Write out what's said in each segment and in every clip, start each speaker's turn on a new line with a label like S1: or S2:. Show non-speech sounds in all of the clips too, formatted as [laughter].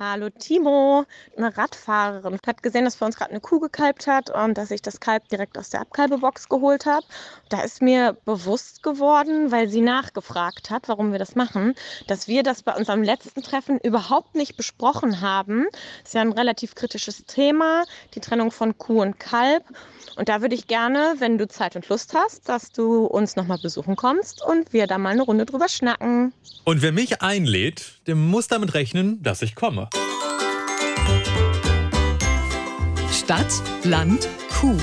S1: Hallo Timo, eine Radfahrerin hat gesehen, dass bei uns gerade eine Kuh gekalbt hat und dass ich das Kalb direkt aus der Abkalbebox geholt habe. Da ist mir bewusst geworden, weil sie nachgefragt hat, warum wir das machen, dass wir das bei unserem letzten Treffen überhaupt nicht besprochen haben. Das ist ja ein relativ kritisches Thema, die Trennung von Kuh und Kalb. Und da würde ich gerne, wenn du Zeit und Lust hast, dass du uns nochmal besuchen kommst und wir da mal eine Runde drüber schnacken.
S2: Und wer mich einlädt, der muss damit rechnen, dass ich komme.
S3: Stadt, Land, Kuh.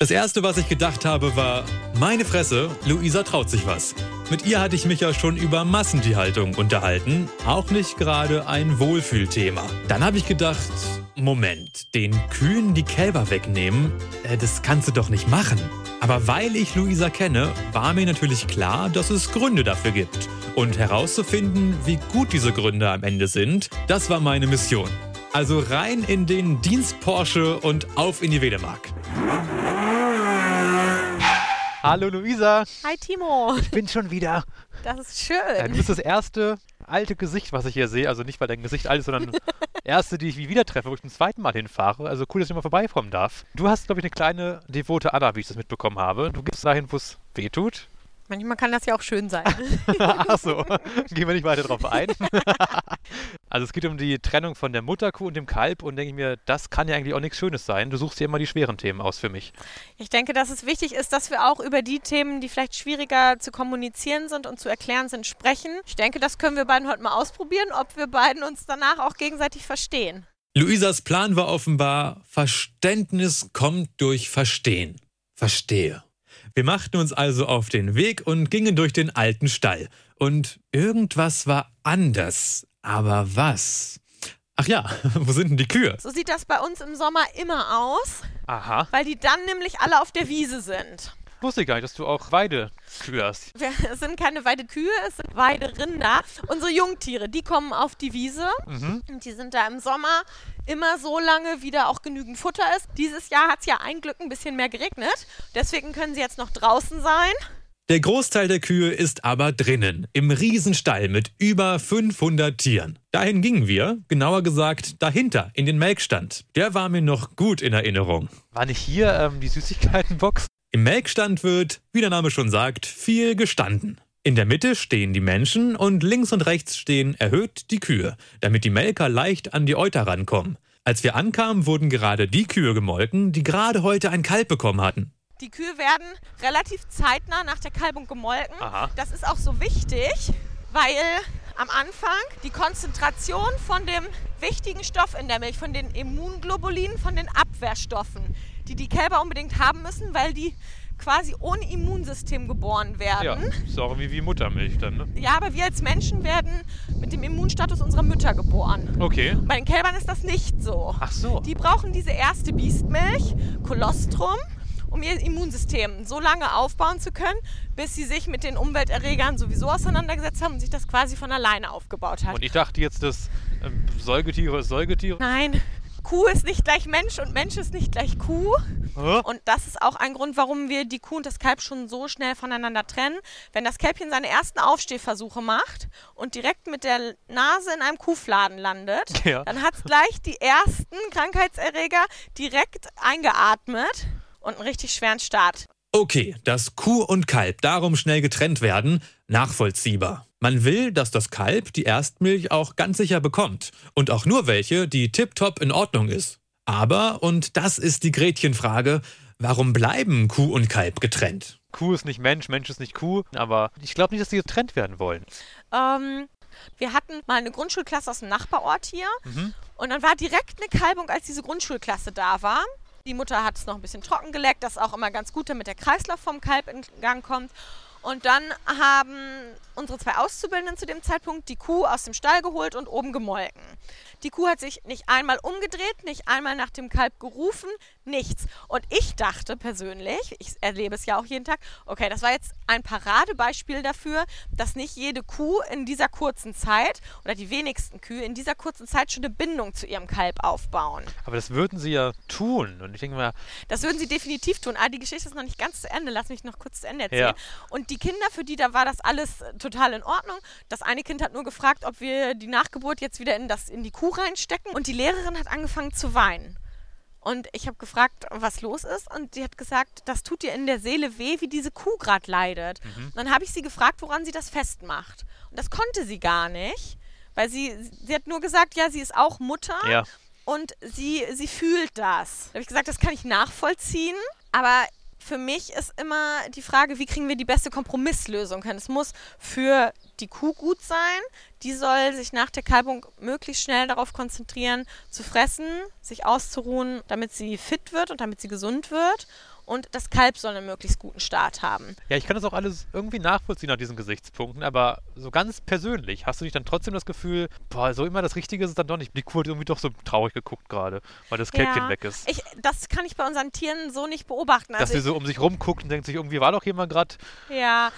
S2: Das erste, was ich gedacht habe, war, meine Fresse, Luisa traut sich was. Mit ihr hatte ich mich ja schon über Massentierhaltung unterhalten, auch nicht gerade ein Wohlfühlthema. Dann habe ich gedacht, Moment, den Kühen die Kälber wegnehmen, äh, das kannst du doch nicht machen. Aber weil ich Luisa kenne, war mir natürlich klar, dass es Gründe dafür gibt. Und herauszufinden, wie gut diese Gründe am Ende sind, das war meine Mission. Also rein in den Dienst Porsche und auf in die Wedemark.
S4: Hallo Luisa,
S5: Hi Timo,
S4: ich bin schon wieder.
S5: das ist
S4: Ja, du
S5: schön.
S4: bist das erste alte Gesicht, was ich hier sehe. Also nicht, weil dein Gesicht alt ist, sondern [laughs] erste, die ich wie wieder treffe, wo ich zum zweiten Mal hinfahre. Also cool, dass ich mal vorbeikommen darf. Du hast, glaube ich, eine kleine devote Anna, wie ich das mitbekommen habe. Du gehst dahin, wo es weh tut.
S5: Manchmal kann das ja auch schön sein. [laughs]
S4: Ach so, gehen wir nicht weiter drauf ein. [laughs] also es geht um die Trennung von der Mutterkuh und dem Kalb und denke ich mir, das kann ja eigentlich auch nichts Schönes sein. Du suchst dir immer die schweren Themen aus für mich.
S5: Ich denke, dass es wichtig ist, dass wir auch über die Themen, die vielleicht schwieriger zu kommunizieren sind und zu erklären sind, sprechen. Ich denke, das können wir beiden heute mal ausprobieren, ob wir beiden uns danach auch gegenseitig verstehen.
S2: Luisas Plan war offenbar, Verständnis kommt durch Verstehen. Verstehe. Wir machten uns also auf den Weg und gingen durch den alten Stall. Und irgendwas war anders. Aber was? Ach ja, [laughs] wo sind denn die Kühe?
S5: So sieht das bei uns im Sommer immer aus,
S4: Aha,
S5: weil die dann nämlich alle auf der Wiese sind.
S4: wusste ich gar nicht, dass du auch Weidekühe hast.
S5: Wir, es [laughs] sind keine Weidekühe, es sind Weiderinder. Unsere Jungtiere, die kommen auf die Wiese.
S4: Mhm.
S5: Und die sind da im Sommer immer so lange, wie da auch genügend Futter ist. Dieses Jahr hat es ja ein Glück ein bisschen mehr geregnet. Deswegen können sie jetzt noch draußen sein.
S2: Der Großteil der Kühe ist aber drinnen, im Riesenstall mit über 500 Tieren. Dahin gingen wir, genauer gesagt dahinter, in den Melkstand. Der war mir noch gut in Erinnerung.
S4: War nicht hier ähm, die Süßigkeitenbox?
S2: Im Melkstand wird, wie der Name schon sagt, viel gestanden. In der Mitte stehen die Menschen und links und rechts stehen erhöht die Kühe, damit die Melker leicht an die Euter rankommen. Als wir ankamen, wurden gerade die Kühe gemolken, die gerade heute ein Kalb bekommen hatten.
S5: Die Kühe werden relativ zeitnah nach der Kalbung gemolken.
S4: Aha.
S5: Das ist auch so wichtig, weil am Anfang die Konzentration von dem wichtigen Stoff in der Milch, von den Immunglobulinen, von den Abwehrstoffen, die die Kälber unbedingt haben müssen, weil die quasi ohne Immunsystem geboren
S4: Ja,
S5: werden.
S4: ist auch irgendwie wie Muttermilch dann, ne?
S5: Ja, aber wir als Menschen werden mit dem Immunstatus unserer Mütter geboren.
S4: Okay.
S5: Bei den Kälbern ist das nicht so.
S4: Ach so.
S5: Die brauchen diese erste Biestmilch, Kolostrum, um ihr Immunsystem so lange aufbauen zu können, bis sie sich mit den Umwelterregern sowieso auseinandergesetzt haben und sich das quasi von alleine aufgebaut hat.
S4: Und ich dachte jetzt, dass ähm, Säugetiere ist Säugetiere.
S5: Nein, Kuh ist nicht gleich Mensch und Mensch ist nicht gleich Kuh.
S4: Hä?
S5: Und das ist auch ein Grund, warum wir die Kuh und das Kalb schon so schnell voneinander trennen. Wenn das Kälbchen seine ersten Aufstehversuche macht und direkt mit der Nase in einem Kuhfladen landet, [laughs]
S4: Ja.
S5: dann hat es gleich die ersten Krankheitserreger direkt eingeatmet und einen richtig schweren Start.
S2: Okay, dass Kuh und Kalb darum schnell getrennt werden, nachvollziehbar. Man will, dass das Kalb die Erstmilch auch ganz sicher bekommt und auch nur welche, die tiptop in Ordnung ist. Aber, und das ist die Gretchenfrage, warum bleiben Kuh und Kalb getrennt?
S4: Kuh ist nicht Mensch, Mensch ist nicht Kuh. Aber ich glaube nicht, dass die getrennt werden wollen.
S5: Ähm, wir hatten mal eine Grundschulklasse aus dem Nachbarort hier
S4: Mhm.
S5: und dann war direkt eine Kalbung, als diese Grundschulklasse da war. Die Mutter hat es noch ein bisschen trocken geleckt, das ist auch immer ganz gut, damit der Kreislauf vom Kalb in Gang kommt. Und dann haben unsere zwei Auszubildenden zu dem Zeitpunkt die Kuh aus dem Stall geholt und oben gemolken. Die Kuh hat sich nicht einmal umgedreht, nicht einmal nach dem Kalb gerufen, nichts. Und ich dachte persönlich, ich erlebe es ja auch jeden Tag, okay, das war jetzt ein Paradebeispiel dafür, dass nicht jede Kuh in dieser kurzen Zeit oder die wenigsten Kühe in dieser kurzen Zeit schon eine Bindung zu ihrem Kalb aufbauen.
S4: Aber das würden sie ja tun. Und ich denke mal,
S5: Das würden sie definitiv tun. Ah, die Geschichte ist noch nicht ganz zu Ende. Lass mich noch kurz zu Ende erzählen.
S4: Ja.
S5: Und die Kinder, für die da war das alles äh, total in Ordnung. Das eine Kind hat nur gefragt, ob wir die Nachgeburt jetzt wieder in, das, in die Kuh reinstecken. Und die Lehrerin hat angefangen zu weinen. Und ich habe gefragt, was los ist. Und sie hat gesagt, das tut ihr in der Seele weh, wie diese Kuh gerade leidet.
S4: Mhm.
S5: Und dann habe ich sie gefragt, woran sie das festmacht. Und das konnte sie gar nicht, weil sie, sie hat nur gesagt, ja, sie ist auch Mutter
S4: Ja.
S5: und sie, sie fühlt das. Da habe ich gesagt, das kann ich nachvollziehen, aber für mich ist immer die Frage, wie kriegen wir die beste Kompromisslösung hin? Es muss für die Kuh gut sein. Die soll sich nach der Kalbung möglichst schnell darauf konzentrieren, zu fressen, sich auszuruhen, damit sie fit wird und damit sie gesund wird. Und das Kalb soll einen möglichst guten Start haben.
S4: Ja, ich kann das auch alles irgendwie nachvollziehen nach diesen Gesichtspunkten, aber so ganz persönlich, hast du nicht dann trotzdem das Gefühl, boah, so immer das Richtige ist es dann doch nicht. Die Kuh hat irgendwie doch so traurig geguckt gerade, weil das Kälbchen
S5: Ja,
S4: weg ist.
S5: Ich, das kann ich bei unseren Tieren so nicht beobachten.
S4: Dass
S5: Also
S4: sie so um sich rumguckt und denkt sich, irgendwie war doch jemand gerade.
S5: Ja,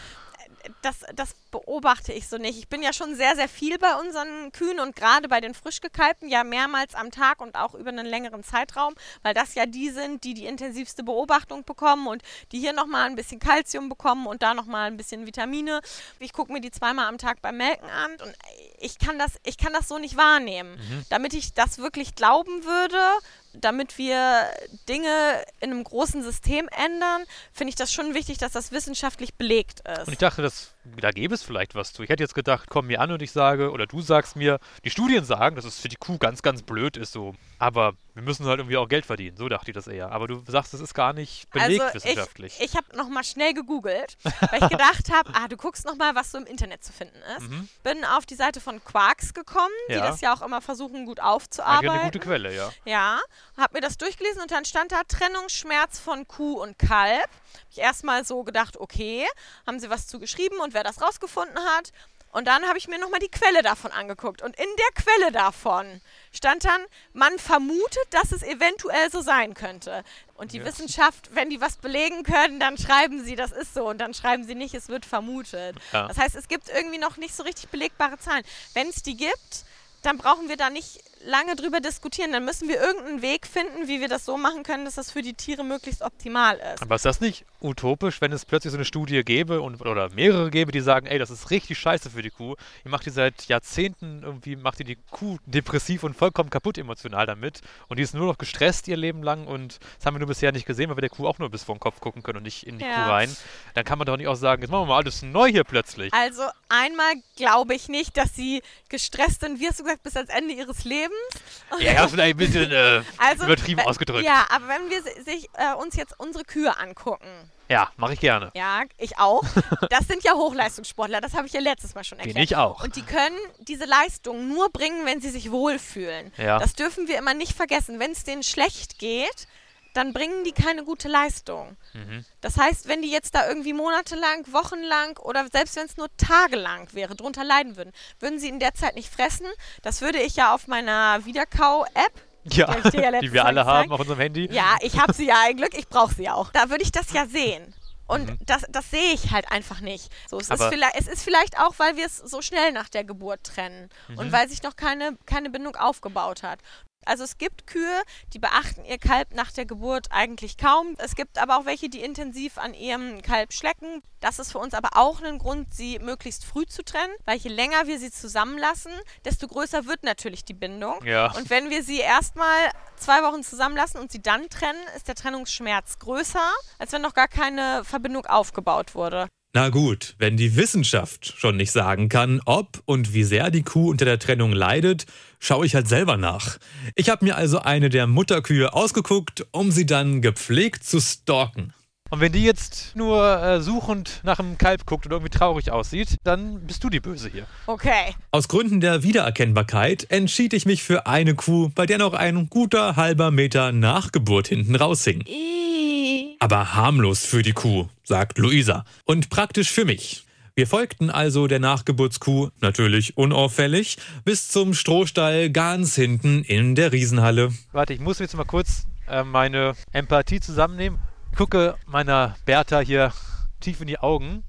S5: das, das beobachte ich so nicht. Ich bin ja schon sehr, sehr viel bei unseren Kühen und gerade bei den Frischgekalbten ja mehrmals am Tag und auch über einen längeren Zeitraum, weil das ja die sind, die die intensivste Beobachtung bekommen und die hier nochmal ein bisschen Kalzium bekommen und da nochmal ein bisschen Vitamine. Ich gucke mir die zweimal am Tag beim Melken an und ich kann das, ich kann das so nicht wahrnehmen. Damit ich das wirklich glauben würde, damit wir Dinge in einem großen System ändern, finde ich das schon wichtig, dass das wissenschaftlich belegt ist.
S4: Und ich dachte, das, da gäbe es vielleicht was zu. Ich hätte jetzt gedacht, komm mir an und ich sage, oder du sagst mir, die Studien sagen, dass es für die Kuh ganz, ganz blöd ist so. Aber wir müssen halt irgendwie auch Geld verdienen. So dachte ich das eher. Aber du sagst, es ist gar nicht belegt
S5: also
S4: wissenschaftlich.
S5: ich, ich habe nochmal schnell gegoogelt, weil ich gedacht habe, ah, du guckst nochmal, was so im Internet zu finden ist.
S4: Mhm.
S5: Bin auf die Seite von Quarks gekommen, die
S4: Ja.
S5: das ja auch immer versuchen, gut
S4: Eigentlich eine
S5: aufzuarbeiten.
S4: gute Quelle, ja.
S5: Ja, habe mir das durchgelesen und dann stand da Trennungsschmerz von Kuh und Kalb. Hab ich erstmal so gedacht, okay, haben sie was zugeschrieben und wer das rausgefunden hat. Und dann habe ich mir nochmal die Quelle davon angeguckt. Und in der Quelle davon stand dann, man vermutet, dass es eventuell so sein könnte. Und die
S4: Ja.
S5: Wissenschaft, wenn die was belegen können, dann schreiben sie, das ist so. Und dann schreiben sie nicht, es wird vermutet.
S4: Ja.
S5: Das heißt, es gibt irgendwie noch nicht so richtig belegbare Zahlen. Wenn es die gibt, dann brauchen wir da nicht lange drüber diskutieren. Dann müssen wir irgendeinen Weg finden, wie wir das so machen können, dass das für die Tiere möglichst optimal ist.
S4: Aber ist das nicht utopisch, wenn es plötzlich so eine Studie gäbe und, oder mehrere gäbe, die sagen, ey, das ist richtig scheiße für die Kuh. Ihr macht die seit Jahrzehnten irgendwie, macht ihr die Kuh depressiv und vollkommen kaputt emotional damit. Und die ist nur noch gestresst ihr Leben lang und das haben wir nur bisher nicht gesehen, weil wir der Kuh auch nur bis vor den Kopf gucken können und nicht in die
S5: Ja.
S4: Kuh rein. Dann kann man doch nicht auch sagen, jetzt machen wir mal alles neu hier plötzlich.
S5: Also einmal glaube ich nicht, dass sie gestresst sind, wie hast du gesagt, bis ans Ende ihres Lebens.
S4: Ja, ja vielleicht ein bisschen äh, [laughs]
S5: Also,
S4: übertrieben
S5: we-
S4: ausgedrückt.
S5: Ja, aber wenn wir si- sich, äh, uns jetzt unsere Kühe angucken,
S4: Ja, mache ich gerne.
S5: ja, ich auch, [laughs] das sind ja Hochleistungssportler, das habe ich ja letztes Mal schon
S4: Bin
S5: erklärt.
S4: ich auch.
S5: Und die können diese Leistung nur bringen, wenn sie sich wohlfühlen.
S4: Ja.
S5: Das dürfen wir immer nicht vergessen. Wenn es denen schlecht geht, dann bringen die keine gute Leistung.
S4: Mhm.
S5: Das heißt, wenn die jetzt da irgendwie monatelang, wochenlang oder selbst wenn es nur tagelang wäre, drunter leiden würden, würden sie in der Zeit nicht fressen. Das würde ich ja auf meiner Wiederkau-App,
S4: Ja,
S5: ja [laughs]
S4: die wir alle
S5: gezeigt.
S4: haben auf unserem Handy.
S5: ja, ich habe sie ja ein Glück, ich brauche sie auch. Da würde ich das ja sehen. Und
S4: Mhm.
S5: das, das sehe ich halt einfach nicht. So, es, ist vielleicht, es ist vielleicht auch, weil wir es so schnell nach der Geburt trennen
S4: Mhm.
S5: und weil sich noch keine, keine Bindung aufgebaut hat. Also es gibt Kühe, die beachten ihr Kalb nach der Geburt eigentlich kaum. Es gibt aber auch welche, die intensiv an ihrem Kalb schlecken. Das ist für uns aber auch ein Grund, sie möglichst früh zu trennen, weil je länger wir sie zusammenlassen, desto größer wird natürlich die Bindung.
S4: Ja.
S5: Und wenn wir sie erstmal zwei Wochen zusammenlassen und sie dann trennen, ist der Trennungsschmerz größer, als wenn noch gar keine Verbindung aufgebaut wurde.
S2: Na gut, wenn die Wissenschaft schon nicht sagen kann, ob und wie sehr die Kuh unter der Trennung leidet, schaue ich halt selber nach. Ich habe mir also eine der Mutterkühe ausgeguckt, um sie dann gepflegt zu stalken.
S4: Und wenn die jetzt nur äh, suchend nach einem Kalb guckt und irgendwie traurig aussieht, dann bist du die Böse hier.
S5: Okay.
S2: Aus Gründen der Wiedererkennbarkeit entschied ich mich für eine Kuh, bei der noch ein guter halber Meter Nachgeburt hinten raushing. Aber harmlos für die Kuh, sagt Luisa. Und praktisch für mich. Wir folgten also der Nachgeburtskuh, natürlich unauffällig, bis zum Strohstall ganz hinten in der Riesenhalle.
S4: Warte, ich muss jetzt mal kurz äh, meine Empathie zusammennehmen. Gucke meiner Bertha hier tief in die Augen.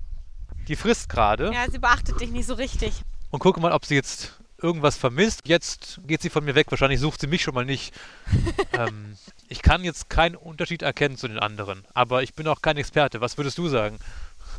S4: Die frisst gerade
S5: Ja, sie beachtet dich nicht so richtig.
S4: und gucke mal, ob sie jetzt irgendwas vermisst. Jetzt geht sie von mir weg. Wahrscheinlich sucht sie mich schon mal nicht. [laughs] ähm, ich kann jetzt keinen Unterschied erkennen zu den anderen. Aber ich bin auch kein Experte. Was würdest du sagen?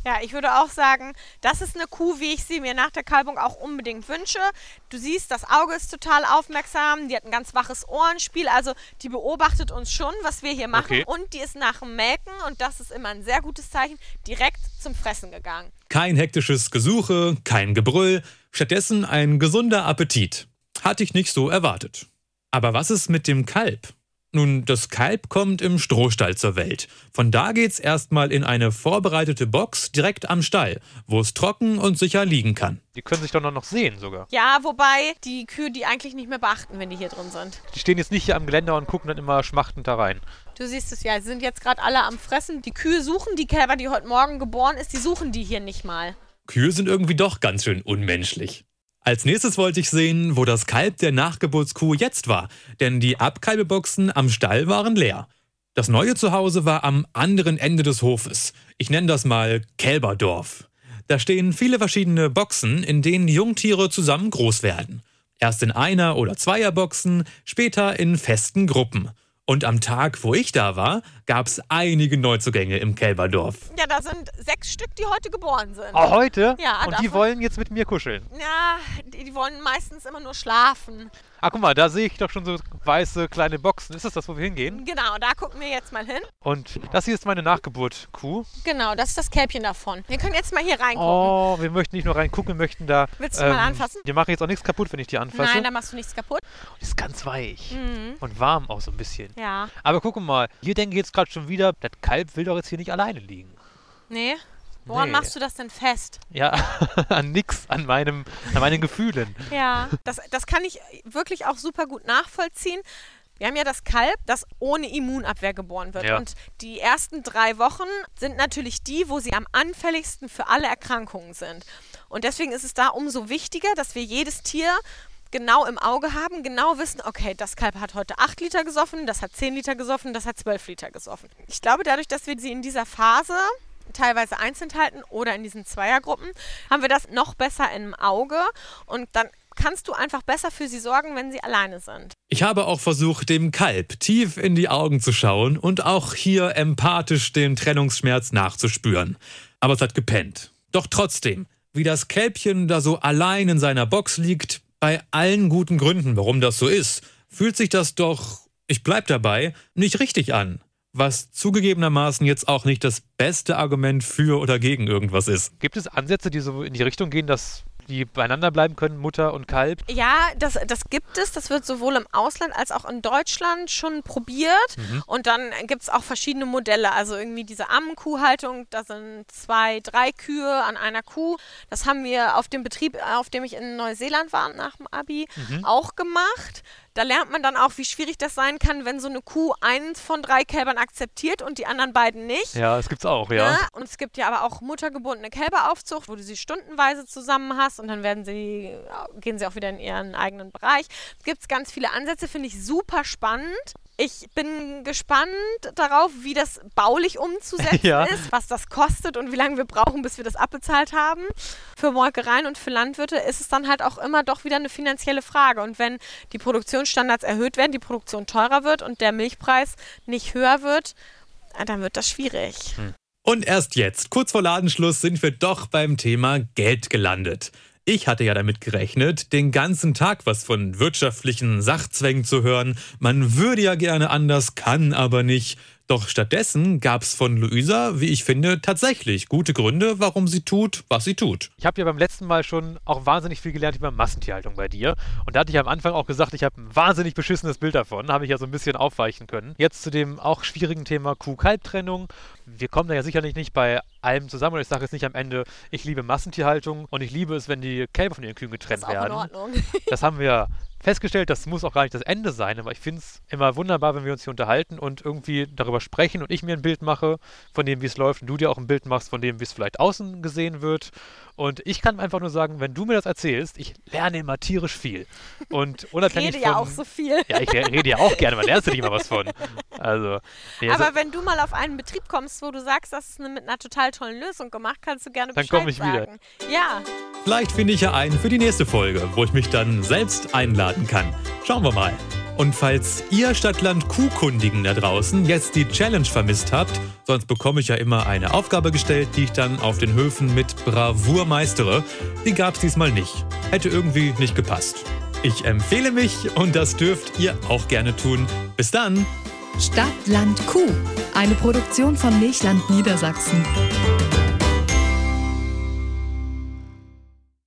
S5: Ja, ich würde auch sagen, das ist eine Kuh, wie ich sie mir nach der Kalbung auch unbedingt wünsche. Du siehst, das Auge ist total aufmerksam, die hat ein ganz waches Ohrenspiel, also die beobachtet uns schon, was wir hier machen.
S4: Okay.
S5: Und die ist nach dem Melken, und das ist immer ein sehr gutes Zeichen, direkt zum Fressen gegangen.
S2: Kein hektisches Gesuche, kein Gebrüll, stattdessen ein gesunder Appetit. Hatte ich nicht so erwartet. Aber was ist mit dem Kalb? Nun, das Kalb kommt im Strohstall zur Welt. Von da geht's erstmal in eine vorbereitete Box direkt am Stall, wo es trocken und sicher liegen kann.
S4: Die können sich doch noch sehen sogar.
S5: Ja, wobei die Kühe die eigentlich nicht mehr beachten, wenn die hier drin sind.
S4: Die stehen jetzt nicht hier am Geländer und gucken dann immer schmachtend da rein.
S5: Du siehst es ja, sie sind jetzt gerade alle am Fressen. Die Kühe suchen die Kälber, die heute Morgen geboren ist, die suchen die hier nicht mal.
S2: Kühe sind irgendwie doch ganz schön unmenschlich. Als nächstes wollte ich sehen, wo das Kalb der Nachgeburtskuh jetzt war, denn die Abkalbeboxen am Stall waren leer. Das neue Zuhause war am anderen Ende des Hofes. Ich nenne das mal Kälberdorf. Da stehen viele verschiedene Boxen, in denen Jungtiere zusammen groß werden. Erst in einer oder zweier Boxen, später in festen Gruppen. Und am Tag, wo ich da war, gab es einige Neuzugänge im Kälberdorf.
S5: Ja, da sind sechs Stück, die heute geboren sind.
S4: Oh, heute?
S5: Ja,
S4: Und die wollen jetzt mit mir kuscheln.
S5: Ja, die, die wollen meistens immer nur schlafen.
S4: Ah, guck mal, da sehe ich doch schon so weiße kleine Boxen. Ist das das, wo wir hingehen?
S5: Genau, da gucken wir jetzt mal hin.
S4: Und das hier ist meine Nachgeburt-Kuh.
S5: Genau, das ist das Kälbchen davon. Wir können jetzt mal hier reingucken.
S4: Oh, wir möchten nicht nur reingucken, wir möchten da. ähm,
S5: Willst du mal anfassen?
S4: Wir machen jetzt auch nichts kaputt, wenn ich die anfasse.
S5: Nein, da machst du nichts kaputt.
S4: Die ist ganz weich.
S5: Mhm.
S4: Und warm auch so ein bisschen.
S5: Ja.
S4: Aber guck mal, hier denke ich jetzt gerade schon wieder, das Kalb will doch jetzt hier nicht alleine liegen.
S5: Nee. Woran
S4: Nee.
S5: machst du das denn fest?
S4: Ja, [laughs] an nix, an, meinem, an meinen Gefühlen.
S5: Ja. Das, das kann ich wirklich auch super gut nachvollziehen. Wir haben ja das Kalb, das ohne Immunabwehr geboren wird.
S4: Ja.
S5: Und die ersten drei Wochen sind natürlich die, wo sie am anfälligsten für alle Erkrankungen sind. Und deswegen ist es da umso wichtiger, dass wir jedes Tier genau im Auge haben, genau wissen, okay, das Kalb hat heute 8 Liter gesoffen, das hat 10 Liter gesoffen, das hat 12 Liter gesoffen. Ich glaube, dadurch, dass wir sie in dieser Phase teilweise einzeln halten oder in diesen Zweiergruppen, haben wir das noch besser im Auge und dann kannst du einfach besser für sie sorgen, wenn sie alleine sind.
S2: Ich habe auch versucht, dem Kalb tief in die Augen zu schauen und auch hier empathisch den Trennungsschmerz nachzuspüren. Aber es hat gepennt. Doch trotzdem, wie das Kälbchen da so allein in seiner Box liegt, bei allen guten Gründen, warum das so ist, fühlt sich das doch, ich bleib dabei, nicht richtig an. Was zugegebenermaßen jetzt auch nicht das beste Argument für oder gegen irgendwas ist.
S4: Gibt es Ansätze, die so in die Richtung gehen, dass die beieinander bleiben können, Mutter und Kalb?
S5: Ja, das, das gibt es. Das wird sowohl im Ausland als auch in Deutschland schon probiert. Und dann gibt es auch verschiedene Modelle. Also irgendwie diese Ammenkuhhaltung, da sind zwei, drei Kühe an einer Kuh. Das haben wir auf dem Betrieb, auf dem ich in Neuseeland war nach dem Abi, auch gemacht. Da lernt man dann auch, wie schwierig das sein kann, wenn so eine Kuh einen von drei Kälbern akzeptiert und die anderen beiden nicht.
S4: Ja, das gibt's auch, ja.
S5: Ne? Und es gibt ja aber auch muttergebundene Kälberaufzucht, wo du sie stundenweise zusammen hast und dann werden sie, gehen sie auch wieder in ihren eigenen Bereich. Es gibt ganz viele Ansätze, finde ich super spannend. Ich bin gespannt darauf, wie das baulich [laughs] umzusetzen
S4: Ja.
S5: ist, was das kostet und wie lange wir brauchen, bis wir das abbezahlt haben. Für Molkereien und für Landwirte ist es dann halt auch immer doch wieder eine finanzielle Frage. Und wenn die Produktionsstandards erhöht werden, die Produktion teurer wird und der Milchpreis nicht höher wird, äh, dann wird das schwierig.
S2: Und erst jetzt, kurz vor Ladenschluss, sind wir doch beim Thema Geld gelandet. Ich hatte ja damit gerechnet, den ganzen Tag was von wirtschaftlichen Sachzwängen zu hören. Man würde ja gerne anders, kann aber nicht. Doch stattdessen gab's von Luisa, wie ich finde, tatsächlich gute Gründe, warum sie tut, was sie tut.
S4: Ich habe ja beim letzten Mal schon auch wahnsinnig viel gelernt über Massentierhaltung bei dir. Und da hatte ich am Anfang auch gesagt, ich habe ein wahnsinnig beschissenes Bild davon. Habe ich ja so ein bisschen aufweichen können. Jetzt zu dem auch schwierigen Thema Kuh-Kalb-Trennung. Wir kommen da ja sicherlich nicht bei allem zusammen. Und ich sage jetzt nicht am Ende, ich liebe Massentierhaltung und ich liebe es, wenn die Kälber von ihren Kühen getrennt
S5: ist auch in
S4: werden.
S5: Ordnung.
S4: Das haben wir festgestellt, das muss auch gar nicht das Ende sein, aber ich finde es immer wunderbar, wenn wir uns hier unterhalten und irgendwie darüber sprechen und ich mir ein Bild mache von dem, wie es läuft und du dir auch ein Bild machst von dem, wie es vielleicht außen gesehen wird. Und ich kann einfach nur sagen, wenn du mir das erzählst, ich lerne immer tierisch viel. Und [laughs]
S5: Ich
S4: unabhängig
S5: rede ja
S4: von,
S5: auch so viel.
S4: Ja, ich rede ja auch gerne, man lernst du nicht mal was von. Also, nee, also
S5: Aber wenn du mal auf einen Betrieb kommst, wo du sagst, das ist eine, mit einer total tollen Lösung gemacht, kannst du gerne
S4: Dann
S5: Bescheid
S4: komm ich wieder.
S5: sagen. Ja,
S2: Vielleicht finde ich ja einen für die nächste Folge, wo ich mich dann selbst einladen kann. Schauen wir mal. Und falls ihr Stadtland Kuhkundigen da draußen jetzt die Challenge vermisst habt, sonst bekomme ich ja immer eine Aufgabe gestellt, die ich dann auf den Höfen mit Bravour meistere. Die gab's diesmal nicht. Hätte irgendwie nicht gepasst. Ich empfehle mich und das dürft ihr auch gerne tun. Bis dann!
S3: Stadt, Land, Kuh. Eine Produktion von Milchland Niedersachsen.